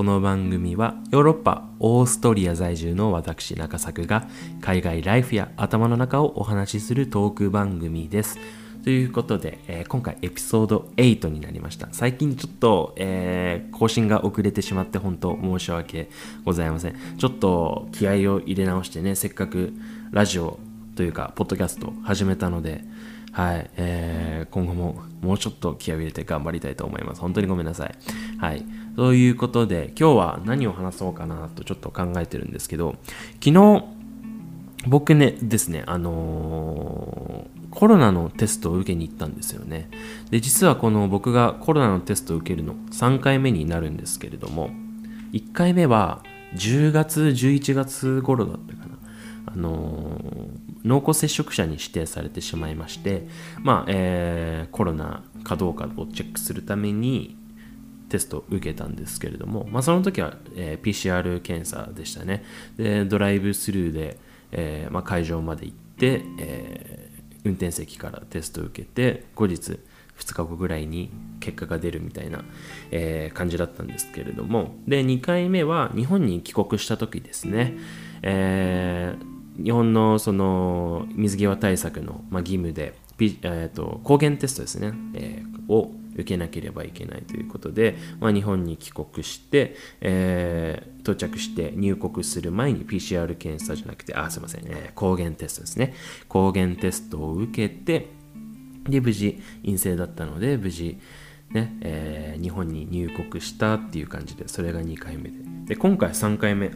この番組はヨーロッパ、オーストリア在住の私中作が海外ライフや頭の中をお話しするトーク番組です。ということで、えー、今回エピソード8になりました。最近ちょっと、えー、更新が遅れてしまって本当申し訳ございません。ちょっと気合を入れ直してね、せっかくラジオというか、ポッドキャスト始めたので、はい、えー、今後ももうちょっと気合を入れて頑張りたいと思います。本当にごめんなさい。はい。ということで、今日は何を話そうかなとちょっと考えてるんですけど、昨日、僕ね、ですね、あのー、コロナのテストを受けに行ったんですよね。で、実はこの僕がコロナのテストを受けるの3回目になるんですけれども、1回目は10月、11月頃だったかな。あの、濃厚接触者に指定されてしまいまして、まあ、えー、コロナかどうかをチェックするためにテストを受けたんですけれども、まあ、その時は、えー、PCR 検査でしたね。で、ドライブスルーで、えーまあ、会場まで行って、え運転席からテストを受けて後日2日後ぐらいに結果が出るみたいな、えー、感じだったんですけれどもで2回目は日本に帰国した時ですね、えー、日本のその水際対策の、まあ、義務で、えーと抗原テストですね、えー、を受けなければいけないということで、まあ、日本に帰国して、えー、到着して入国する前に PCR 検査じゃなくて、あ、すいません、えー、抗原テストですね。抗原テストを受けて、で、無事陰性だったので、無事、ね、えー、日本に入国したっていう感じで、それが2回目で。で、今回3回目。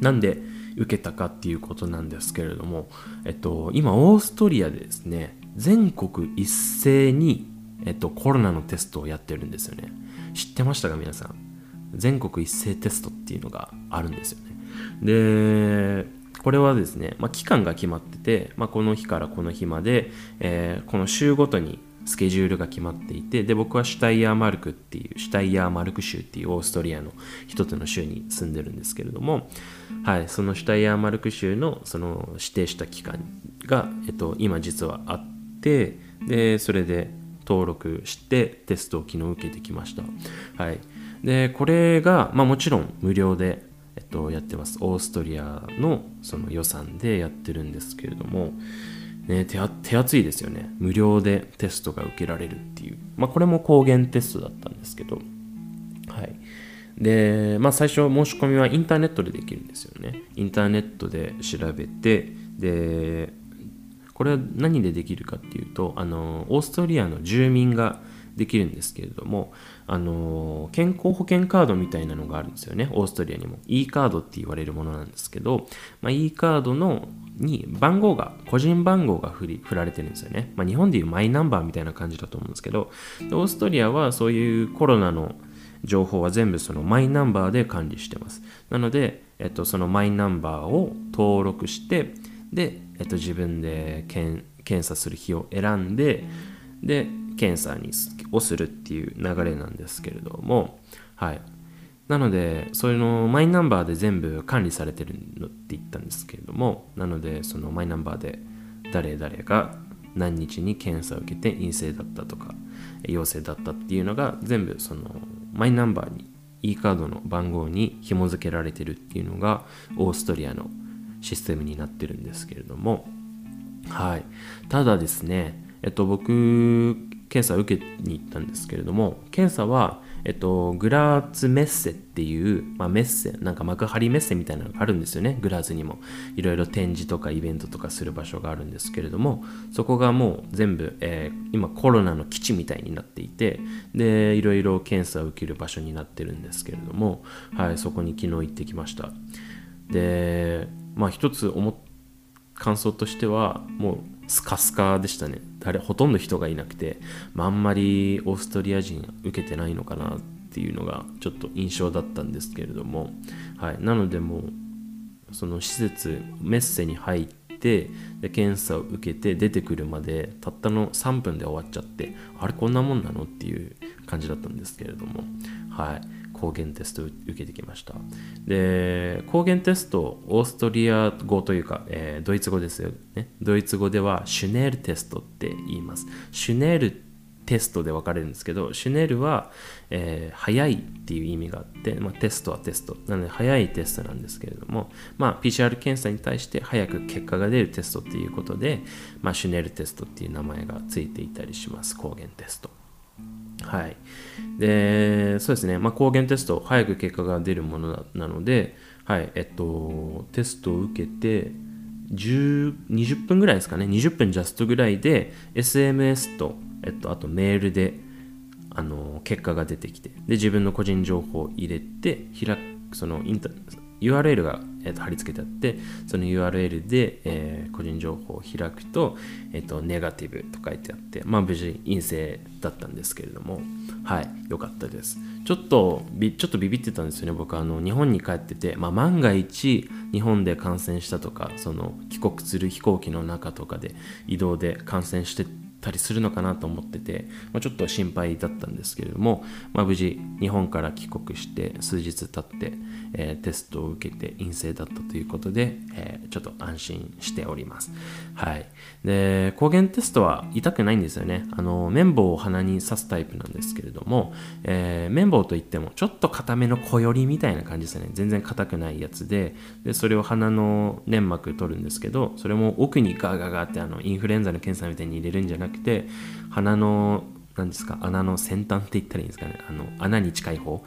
なんで受けたかっていうことなんですけれども、えっと、今、オーストリアでですね、全国一斉にえっと、コロナのテストをやってるんですよね。知ってましたか皆さん？全国一斉テストっていうのがあるんですよね。で、これはですね、まあ、期間が決まってて、まあ、この日からこの日まで、えー、この週ごとにスケジュールが決まっていて、で、僕はシュタイヤーマルクっていう、シュタイヤーマルク州っていうオーストリアの一つの州に住んでるんですけれども、はい、そのシュタイヤーマルク州のその指定した期間が、えっと、今実はあって、で、それで、登録してテストを昨日受けてきました。はい。で、これが、まあもちろん無料で、えっと、やってます。オーストリアのその予算でやってるんですけれども、ね、手手厚いですよね。無料でテストが受けられるっていう。まあこれも抗原テストだったんですけど、はい。で、まあ最初申し込みはインターネットでできるんですよね。インターネットで調べて、で、これは何でできるかっていうとあのオーストリアの住民ができるんですけれどもあの健康保険カードみたいなのがあるんですよね。オーストリアにも。e カードって言われるものなんですけど、まあ、e カードのに番号が個人番号が振り振られてるんですよね、まあ、日本でいうマイナンバーみたいな感じだと思うんですけどオーストリアはそういうコロナの情報は全部そのマイナンバーで管理してます。なので、えっと、そのマイナンバーを登録してで、えっと、自分で検査する日を選んで、で、検査にをするっていう流れなんですけれども、はい。なので、そういうのマイナンバーで全部管理されてるのって言ったんですけれども、なので、そのマイナンバーで誰々が何日に検査を受けて陰性だったとか、陽性だったっていうのが全部そのマイナンバーに e カードの番号に紐付けられてるっていうのがオーストリアのシステムになってるんですけれども、はい。ただですね、えっと、僕、検査を受けに行ったんですけれども、検査は、えっと、グラーツメッセっていう、まあ、メッセ、なんか幕張メッセみたいなのがあるんですよね、グラーツにも。いろいろ展示とかイベントとかする場所があるんですけれども、そこがもう全部、えー、今コロナの基地みたいになっていて、で、いろいろ検査を受ける場所になってるんですけれども、はい、そこに昨日行ってきました。で、まあ一つ思っ感想としてはもうスカスカでしたね。誰ほとんど人がいなくて、まあ、あんまりオーストリア人受けてないのかなっていうのがちょっと印象だったんですけれども、はい、なのでもうその施設メッセに入ってで検査を受けて出てくるまでたったの3分で終わっちゃってあれこんなもんなのっていう感じだったんですけれども。はい。抗原テストを受けてきました。で、抗原テスト、オーストリア語というか、えー、ドイツ語ですよね。ドイツ語ではシュネルテストって言います。シュネルテストで分かれるんですけど、シュネルは、えー、早いっていう意味があって、まあ、テストはテスト。なので、早いテストなんですけれども、まあ、PCR 検査に対して早く結果が出るテストっていうことで、まあ、シュネルテストっていう名前がついていたりします。抗原テスト。はい。で、そうですね。まあ、抗原テスト、早く結果が出るものなので、はい、えっと、テストを受けて、20分ぐらいですかね、20分ジャストぐらいで、SMS と、えっと、あとメールで、あの、結果が出てきて、で、自分の個人情報を入れて、開く、そのインタ、URL がえー、と貼り付けてあってその URL で、えー、個人情報を開くと,、えーと、ネガティブと書いてあってまあ無事陰性だったんですけれどもはい良かったです。ちょっとびちょっとビビってたんですよね。僕あの日本に帰ってて、まあ、万が一日本で感染したとかその帰国する飛行機の中とかで移動で感染してたりするのかなと思ってて、まあ、ちょっと心配だったんですけれども、まあ、無事日本から帰国して数日経って、えー、テストを受けて陰性だったということで、えー、ちょっと安心しております。はい。で、抗原テストは痛くないんですよね。あの、綿棒を鼻に刺すタイプなんですけれども、えー、綿棒といってもちょっと硬めの小よりみたいな感じですね。全然硬くないやつで、で、それを鼻の粘膜取るんですけど、それも奥にガーガーガーってあの、インフルエンザの検査みたいに入れるんじゃなくくて、鼻の、何ですか、穴の先端って言ったらいいんですかね。あの、穴に近い方。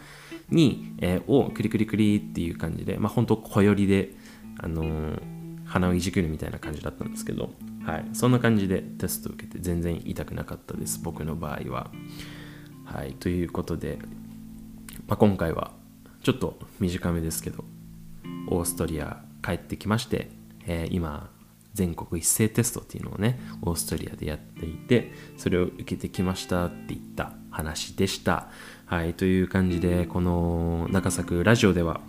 に、えー、をクリクリクリっていう感じで、まあ、本当小寄りで、あのー、鼻をいじくるみたいな感じだったんですけど、はい、そんな感じでテストを受けて全然痛くなかったです、僕の場合は。はい、ということで、まあ、今回はちょっと短めですけど、オーストリア帰ってきまして、えー、今、全国一斉テストっていうのをね、オーストリアでやっていて、それを受けてきましたって言った話でした。はい、という感じで、この中作ラジオでは、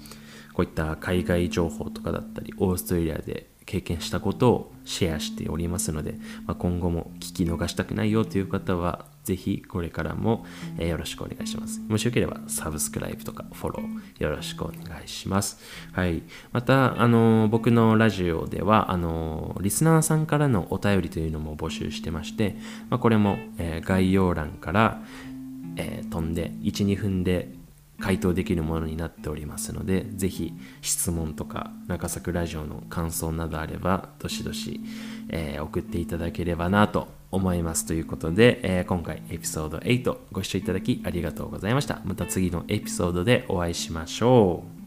こういった海外情報とかだったり、オーストリアで経験したことをシェアしておりますので、まあ、今後も聞き逃したくないよという方は、ぜひこれからも、よろしくお願いします。もしよければサブスクライブとかフォローよろしくお願いします。はい。また、あの、僕のラジオでは、あの、リスナーさんからのお便りというのも募集してまして、まあ、これも、えー、概要欄から、えー、飛んで12分で回答できるものになっておりますのでぜひ質問とか中作ラジオの感想などあればどしどし、えー、送っていただければなと思います。ということで、えー、今回エピソード8ご視聴いただきありがとうございました。また次のエピソードでお会いしましょう。